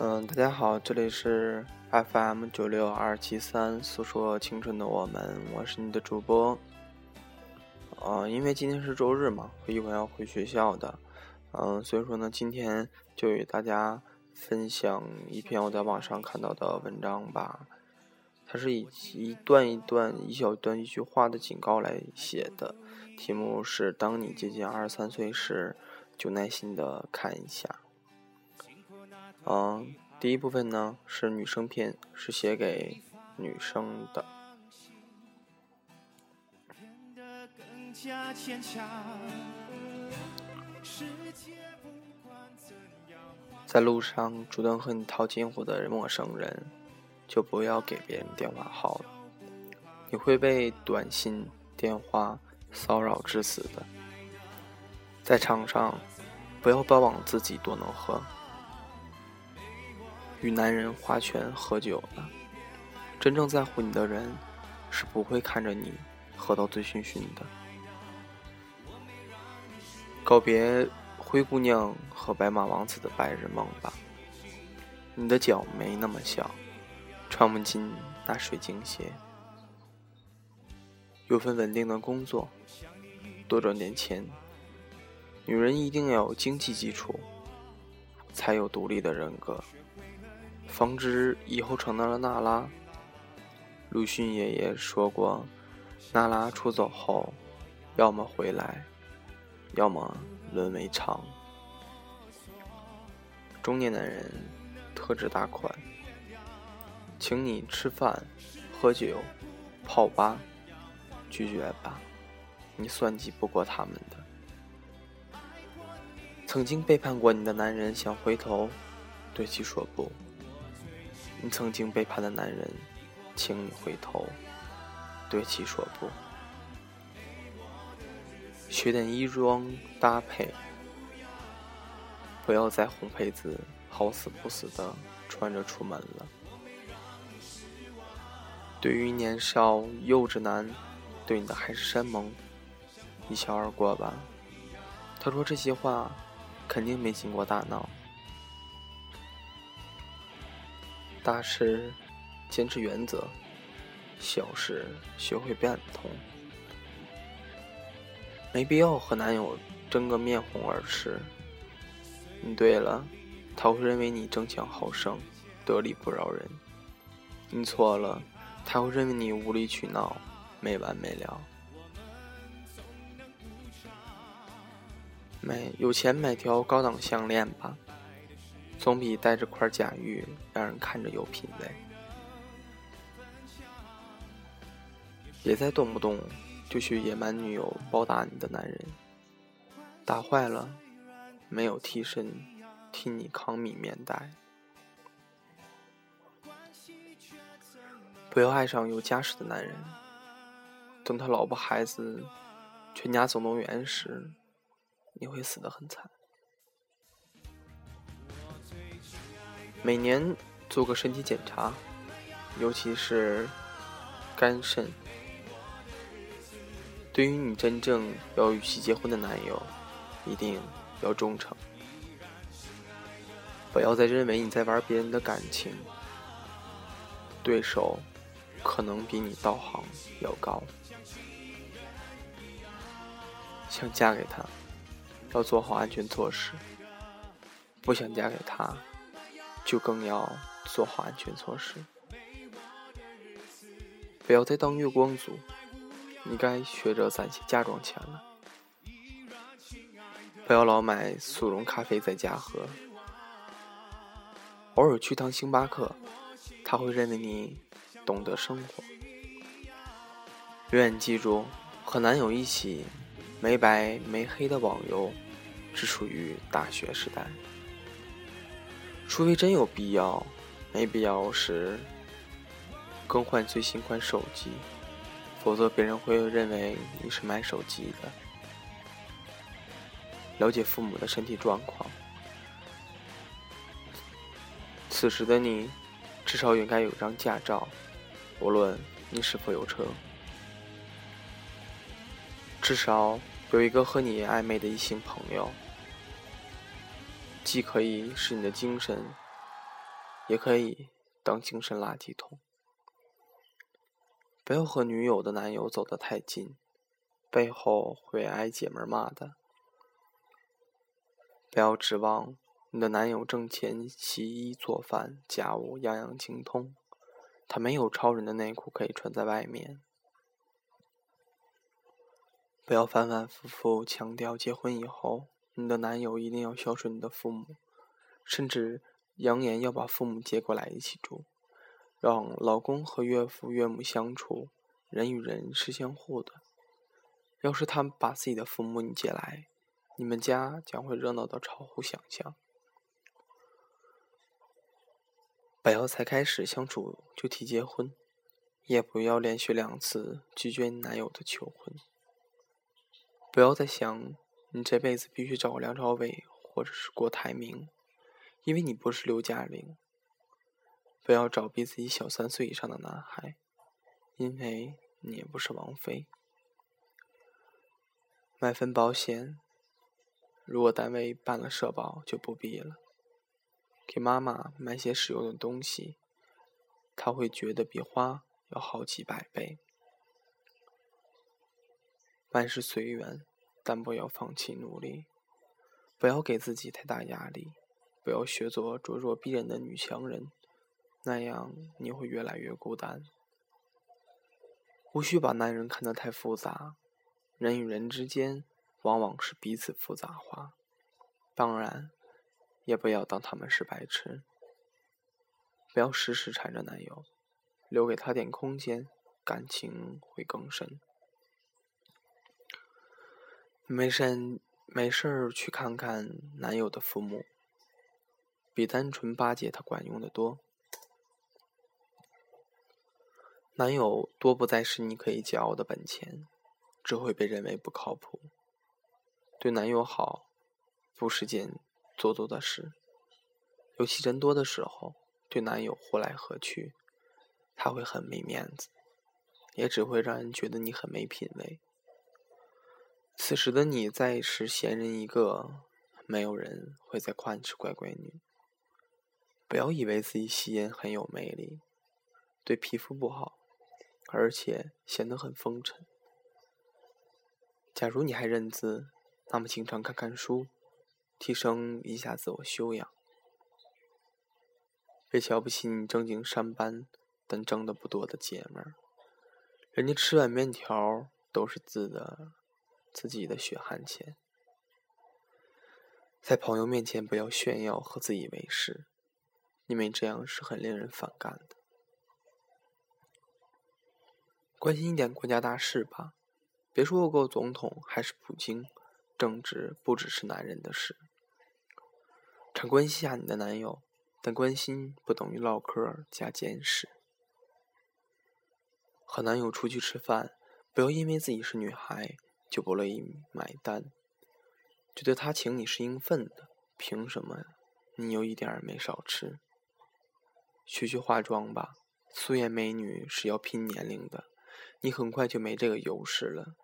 嗯，大家好，这里是 FM 九六二七三，诉说青春的我们，我是你的主播。呃，因为今天是周日嘛，我一会儿要回学校的，嗯，所以说呢，今天就与大家分享一篇我在网上看到的文章吧。它是以一段一段、一小段一句话的警告来写的，题目是“当你接近二十三岁时，就耐心的看一下”。嗯，第一部分呢是女生篇，是写给女生的。在路上主动和你套近乎的陌生人，就不要给别人电话号了，你会被短信、电话骚扰致死的。在场上，不要标榜自己多能喝。与男人划拳喝酒的，真正在乎你的人，是不会看着你喝到醉醺醺的。告别灰姑娘和白马王子的白日梦吧，你的脚没那么小，穿不进那水晶鞋。有份稳定的工作，多赚点钱。女人一定要有经济基础，才有独立的人格。方知以后成了娜拉。鲁迅爷爷说过，娜拉出走后，要么回来，要么沦为娼。中年男人特质大款，请你吃饭、喝酒、泡吧，拒绝吧，你算计不过他们的。曾经背叛过你的男人想回头，对其说不。你曾经背叛的男人，请你回头，对其说不。学点衣装搭配，不要再红配子好死不死的穿着出门了。对于年少幼稚男对你的海誓山盟，一笑而过吧。他说这些话，肯定没经过大脑。大事坚持原则，小事学会变通。没必要和男友争个面红耳赤。你对了，他会认为你争强好胜，得理不饶人；你错了，他会认为你无理取闹，没完没了。买有钱买条高档项链吧。总比带着块假玉让人看着有品位。别再动不动就去野蛮女友暴打你的男人，打坏了没有替身替你扛米面袋。不要爱上有家室的男人，等他老婆孩子全家总动员时，你会死得很惨。每年做个身体检查，尤其是肝肾。对于你真正要与其结婚的男友，一定要忠诚。不要再认为你在玩别人的感情，对手可能比你道行要高。想嫁给他，要做好安全措施；不想嫁给他。就更要做好安全措施，不要再当月光族，你该学着攒些嫁妆钱了。不要老买速溶咖啡在家喝，偶尔去趟星巴克，他会认为你懂得生活。永远记住，和男友一起没白没黑的网游，只属于大学时代。除非真有必要，没必要时更换最新款手机，否则别人会认为你是买手机的。了解父母的身体状况，此时的你至少应该有张驾照，无论你是否有车，至少有一个和你暧昧的异性朋友。既可以使你的精神也可以当精神垃圾桶。不要和女友的男友走得太近，背后会挨姐们骂的。不要指望你的男友挣钱、洗衣做饭、家务样样精通，他没有超人的内裤可以穿在外面。不要反反复复强调结婚以后你的男友一定要孝顺你的父母，甚至扬言要把父母接过来一起住，让老公和岳父岳母相处，人与人是相互的。要是他们把自己的父母你接来，你们家将会热闹到超乎想象。不要才开始相处就提结婚，也不要连续两次拒绝你男友的求婚。不要再想，你这辈子必须找个梁朝伟或者是郭台铭，因为你不是刘嘉玲。不要找比自己小三岁以上的男孩，因为你也不是王菲。买份保险，如果单位办了社保就不必了。给妈妈买些实用的东西，她会觉得比花要好几百倍。万事随缘，但不要放弃努力。不要给自己太大压力，不要学做咄咄逼人的女强人，那样你会越来越孤单。无需把男人看得太复杂，人与人之间往往是彼此复杂化。当然，也不要当他们是白痴。不要时时缠着男友，留给他点空间，感情会更深。没事，没事儿去看看男友的父母，比单纯巴结他管用的多。男友多不再是你可以骄傲的本钱，只会被认为不靠谱。对男友好，不是件做作的事，尤其人多的时候，对男友呼来喝去，他会很没面子，也只会让人觉得你很没品位。此时的你再是闲人一个，没有人会再夸你是乖乖女。不要以为自己吸烟很有魅力，对皮肤不好，而且显得很风尘。假如你还认字，那么经常看看书，提升一下自我修养。别瞧不起你正经上班但挣的不多的姐们儿，人家吃碗面条都是自的。自己的血汗钱，在朋友面前不要炫耀和自以为是，因为这样是很令人反感的。关心一点国家大事吧，别说俄国总统还是普京，政治不只是男人的事。常关心下你的男友，但关心不等于唠嗑加监视。和男友出去吃饭，不要因为自己是女孩。就不乐意买单，觉得他请你是应分的，凭什么你又一点儿没少吃？学学化妆吧，素颜美女是要拼年龄的，你很快就没这个优势了。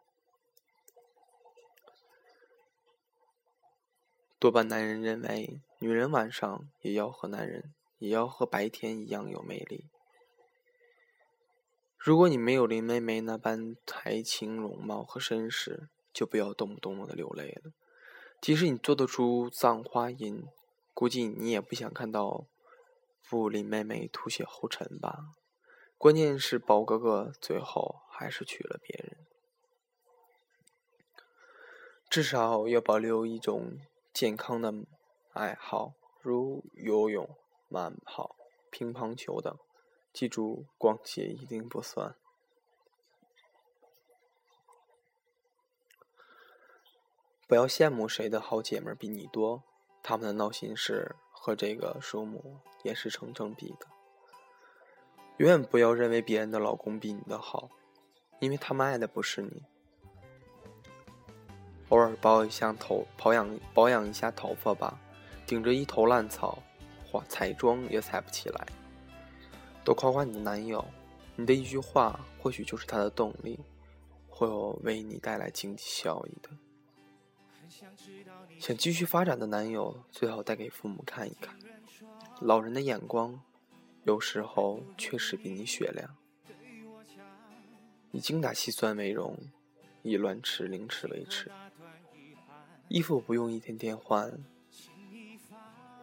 多半男人认为，女人晚上也要和男人，也要和白天一样有魅力。如果你没有林妹妹那般才情容貌和身世，就不要动不动的流泪了。即使你做得出葬花吟，估计你也不想看到布林妹妹吐血后尘吧。关键是宝哥哥最后还是娶了别人。至少要保留一种健康的爱好，如游泳、慢跑、乒乓球等。记住，逛街一定不算。不要羡慕谁的好姐妹比你多，她们的闹心事和这个数目也是成正比的。永远不要认为别人的老公比你的好，因为他们爱的不是你。偶尔保一下头，保养保养一下头发吧，顶着一头烂草，化彩妆也彩不起来。多夸夸你的男友，你的一句话或许就是他的动力，会为你带来经济效益的。想继续发展的男友，最好带给父母看一看。老人的眼光有时候确实比你雪亮。以精打细算为荣，以乱吃零食为耻。衣服不用一天天换，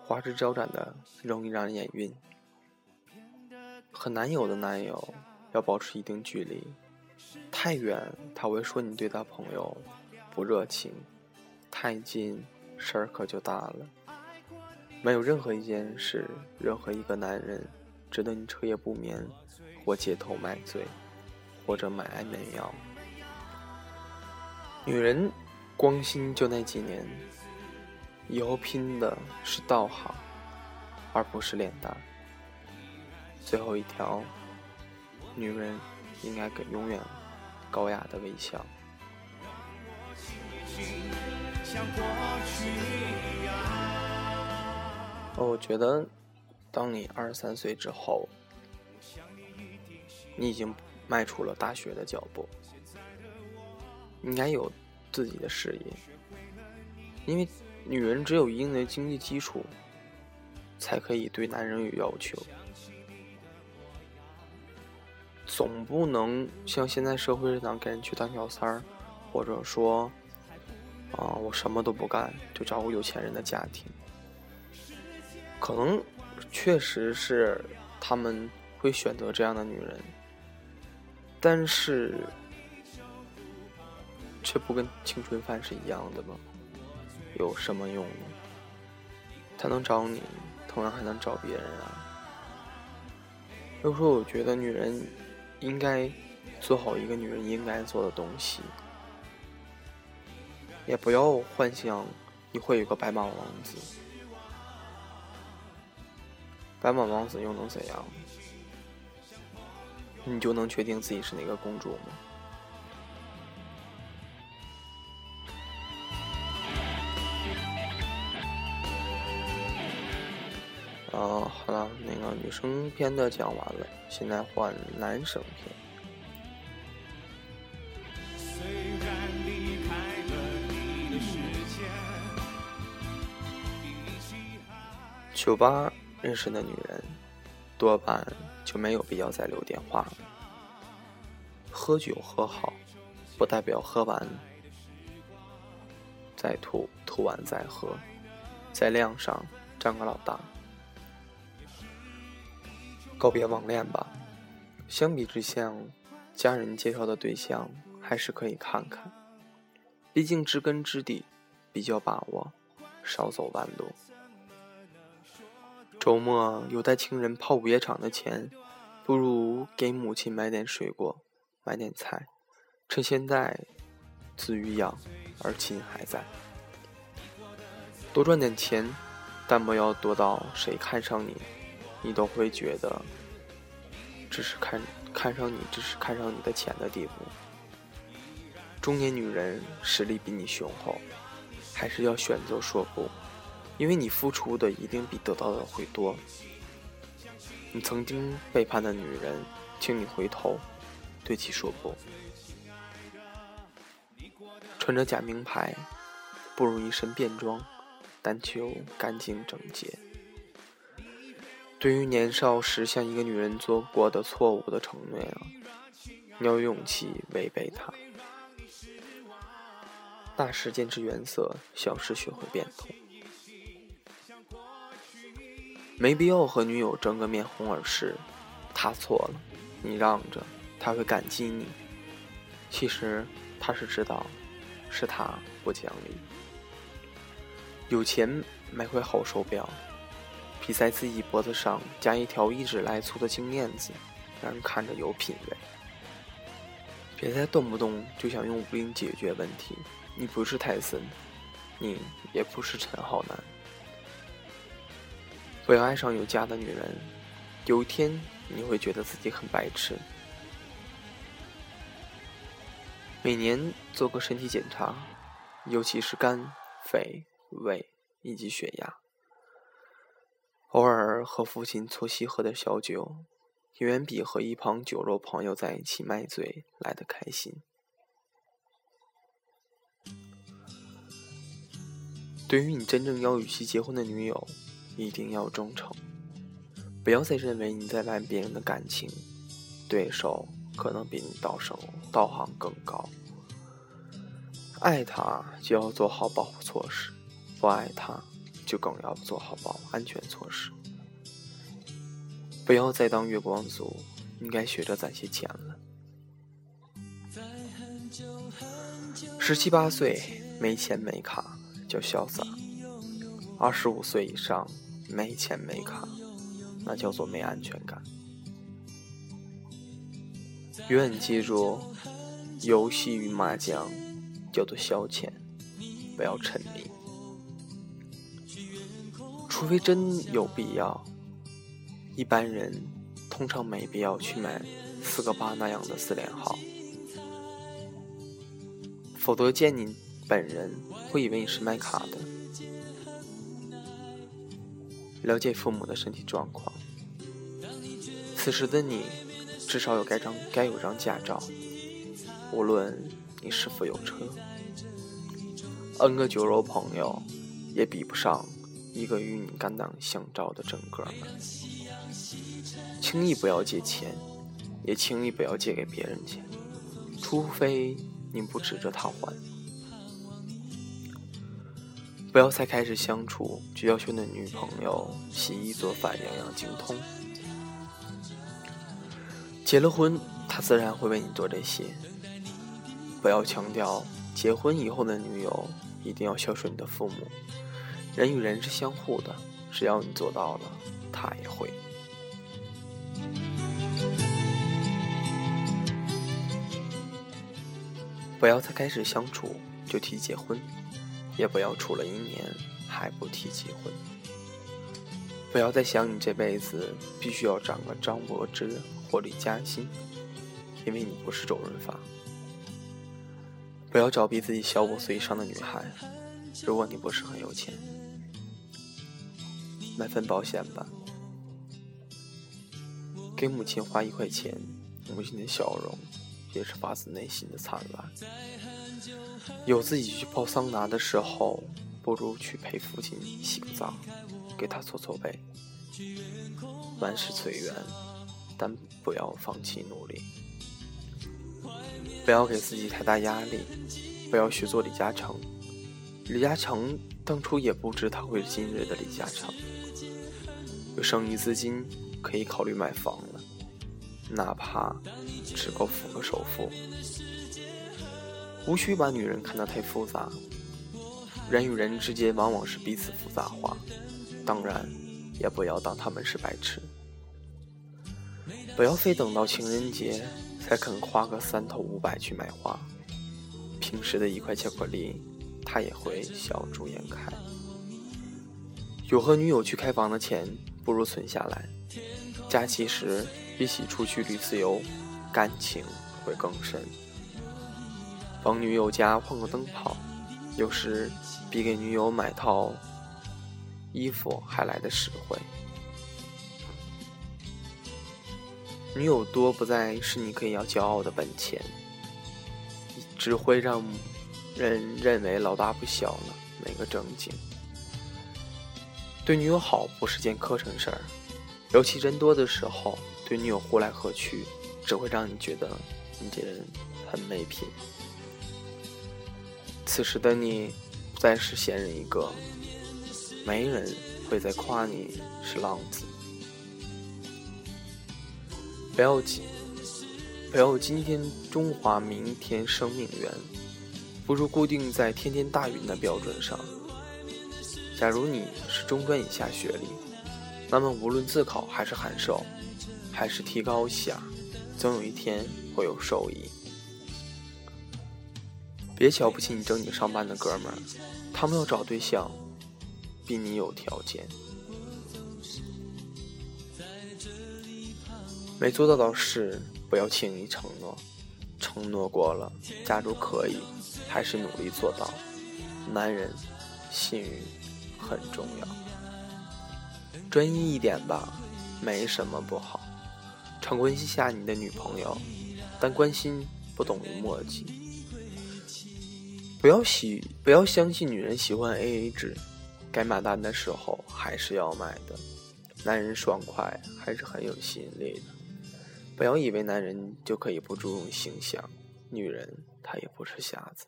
花枝招展的容易让人眼晕。和男友的男友要保持一定距离，太远他会说你对他朋友不热情；太近事儿可就大了。没有任何一件事，任何一个男人值得你彻夜不眠，或街头买醉。或者买安眠药。女人光心就那几年，以后拼的是道行，而不是脸蛋。最后一条，女人应该给永远高雅的微笑。我觉得，当你二十三岁之后，你已经。迈出了大学的脚步，应该有自己的事业，因为女人只有一定的经济基础，才可以对男人有要求，总不能像现在社会上给人去当小三儿，或者说，啊，我什么都不干就找个有钱人的家庭，可能确实是他们会选择这样的女人。但是，却不跟青春饭是一样的吗？有什么用呢？他能找你，同样还能找别人啊。有时候我觉得，女人应该做好一个女人应该做的东西，也不要幻想你会有个白马王子。白马王子又能怎样？你就能确定自己是哪个公主吗？好了，那个女生篇的讲完了，现在换男生篇。酒吧认识的女人，多半。就没有必要再留电话了。喝酒喝好，不代表喝完再吐，吐完再喝，在量上占个老大。告别网恋吧，相比之下，家人介绍的对象还是可以看看，毕竟知根知底，比较把握，少走弯路。周末有带情人泡午夜场的钱，不如给母亲买点水果，买点菜，趁现在子欲养而亲还在，多赚点钱，但不要多到谁看上你，你都会觉得只是看看上你，只是看上你的钱的地步。中年女人实力比你雄厚，还是要选择说不。因为你付出的一定比得到的会多。你曾经背叛的女人，请你回头，对其说不。穿着假名牌，不如一身便装，但求干净整洁。对于年少时向一个女人做过的错误的承诺啊，你要有勇气违背它。大事坚持原则，小事学会变通。没必要和女友争个面红耳赤，她错了，你让着，她会感激你。其实她是知道，是她不讲理。有钱买块好手表，你在自己脖子上加一条一指来粗的金链子，让人看着有品位。别再动不动就想用武力解决问题，你不是泰森，你也不是陈浩南。不要爱上有家的女人，有一天你会觉得自己很白痴。每年做个身体检查，尤其是肝、肺、胃以及血压。偶尔和父亲搓膝喝的小酒，远比和一旁酒肉朋友在一起卖醉来的开心。对于你真正要与其结婚的女友。一定要忠诚，不要再认为你在玩别人的感情，对手可能比你道手道行更高。爱他就要做好保护措施，不爱他就更要做好保安全措施。不要再当月光族，应该学着攒些钱了。十七八岁没钱没卡叫潇洒，二十五岁以上没钱没卡。那叫做没安全感。永远记住，游戏与麻将叫做消遣，不要沉迷。除非真有必要，一般人通常没必要去买四个八那样的四连号，否则见你本人会以为你是卖卡的。了解父母的身体状况。此时的你，至少有该张该有张驾照，无论你是否有车。N 个酒肉朋友，也比不上一个与你肝胆相照的真哥们。轻易不要借钱，也轻易不要借给别人钱，除非你不指着他还。不要才开始相处就要求你的女朋友洗衣做饭样样精通。结了婚，他自然会为你做这些。不要强调结婚以后的女友一定要孝顺你的父母。人与人是相互的，只要你做到了，他也会。不要才开始相处就提结婚。也不要处了一年还不提结婚，不要再想你这辈子必须要长个张柏芝或李嘉欣，因为你不是周润发。不要找比自己小五岁以上的女孩，如果你不是很有钱，买份保险吧。给母亲花一块钱，母亲的笑容也是发自内心的灿烂。有自己去泡桑拿的时候，不如去陪父亲洗个澡，给他搓搓背。万事随缘，但不要放弃努力。不要给自己太大压力，不要学做李嘉诚。李嘉诚当初也不知他会是今日的李嘉诚。有剩余资金，可以考虑买房了，哪怕只够付个首付。无需把女人看得太复杂，人与人之间往往是彼此复杂化，当然，也不要当他们是白痴。不要非等到情人节才肯花个三头五百去买花，平时的一块巧克力，他也会笑逐颜开。有和女友去开房的钱，不如存下来，假期时比起出去旅次游，感情会更深。帮女友家换个灯泡，有时比给女友买套衣服还来的实惠。女友多不再是你可以要骄傲的本钱，只会让人认为老大不小了，没个正经。对女友好不是件磕碜事儿，尤其人多的时候，对女友呼来喝去，只会让你觉得你这人很没品。此时的你，不再是闲人一个，没人会再夸你是浪子。不要紧，不要今天中华，明天生命源，不如固定在天天大运的标准上。假如你是中专以下学历，那么无论自考还是函授，还是提高一下，总有一天会有收益。别瞧不起你正经上班的哥们儿，他们要找对象，比你有条件。没做到的事不要轻易承诺，承诺过了，假如可以，还是努力做到。男人，信誉很重要，专一一点吧，没什么不好。常关心下你的女朋友，但关心不等于墨迹。不要喜，不要相信女人喜欢 A A 制，该买单的时候还是要买的。男人爽快还是很有吸引力的。不要以为男人就可以不注重形象，女人她也不是瞎子。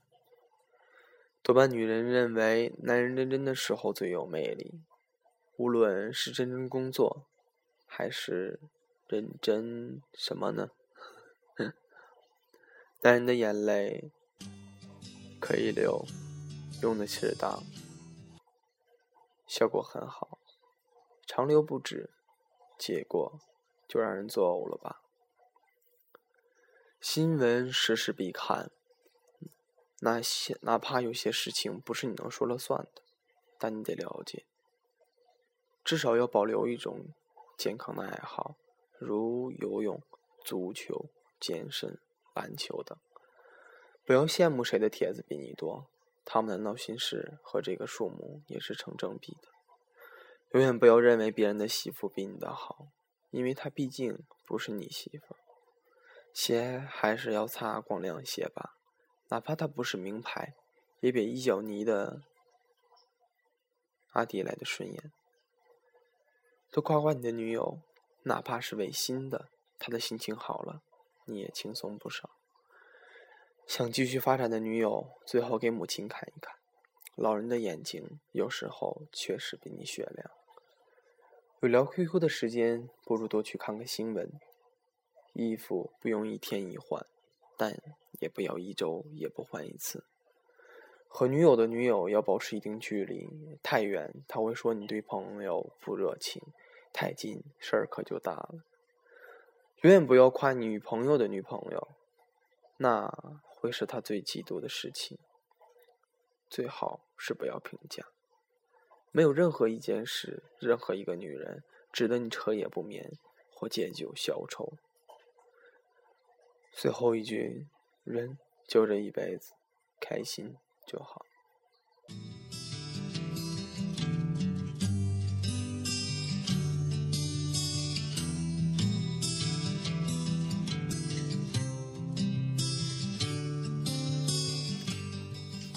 多半女人认为男人认真的时候最有魅力，无论是认真工作，还是认真什么呢？男人的眼泪可以流，用的适当，效果很好；长流不止，结果就让人作呕了吧。新闻时时必看。那些哪怕有些事情不是你能说了算的，但你得了解，至少要保留一种健康的爱好，如游泳、足球、健身、篮球等。不要羡慕谁的帖子比你多，他们的闹心事和这个数目也是成正比的。永远不要认为别人的媳妇比你的好，因为她毕竟不是你媳妇。鞋还是要擦光亮些吧。哪怕它不是名牌，也比一脚泥的阿迪来的顺眼。多夸夸你的女友，哪怕是违心的，她的心情好了，你也轻松不少。想继续发展的女友，最好给母亲看一看。老人的眼睛有时候确实比你雪亮。有聊 QQ 的时间，不如多去看看新闻。衣服不用一天一换。但也不要一周也不换一次。和女友的女友要保持一定距离，太远他会说你对朋友不热情，太近事儿可就大了。永远不要夸女朋友的女朋友，那会是他最嫉妒的事情。最好是不要评价。没有任何一件事，任何一个女人值得你彻夜不眠或借酒消愁。最后一句，人就这一辈子，开心就好。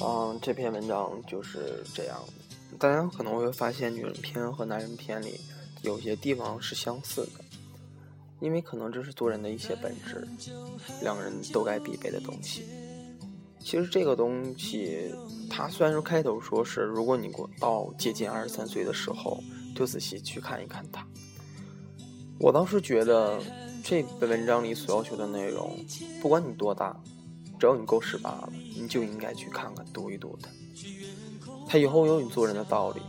嗯，这篇文章就是这样的。大家可能会发现，女人篇和男人篇里有些地方是相似的。因为可能这是做人的一些本质，两个人都该必备的东西。其实这个东西，它虽然说开头说是，如果你过到接近二十三岁的时候，就仔细去看一看它。我倒是觉得这本文章里所要求的内容，不管你多大，只要你够十八了，你就应该去看看、读一读它。它以后有你做人的道理，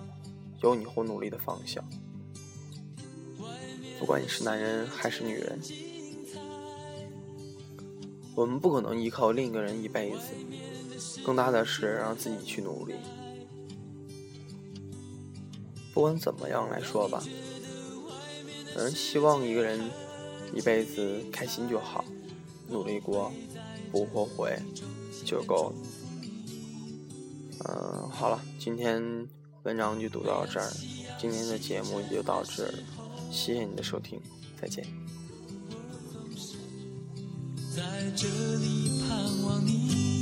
有你以后努力的方向。不管你是男人还是女人，我们不可能依靠另一个人一辈子，更大的是让自己去努力。不管怎么样来说吧，嗯，希望一个人一辈子开心就好，努力过，不后悔就够了。嗯，好了，今天文章就读到这儿，今天的节目就到这儿。谢谢你的收听，再见。在这里盼望你。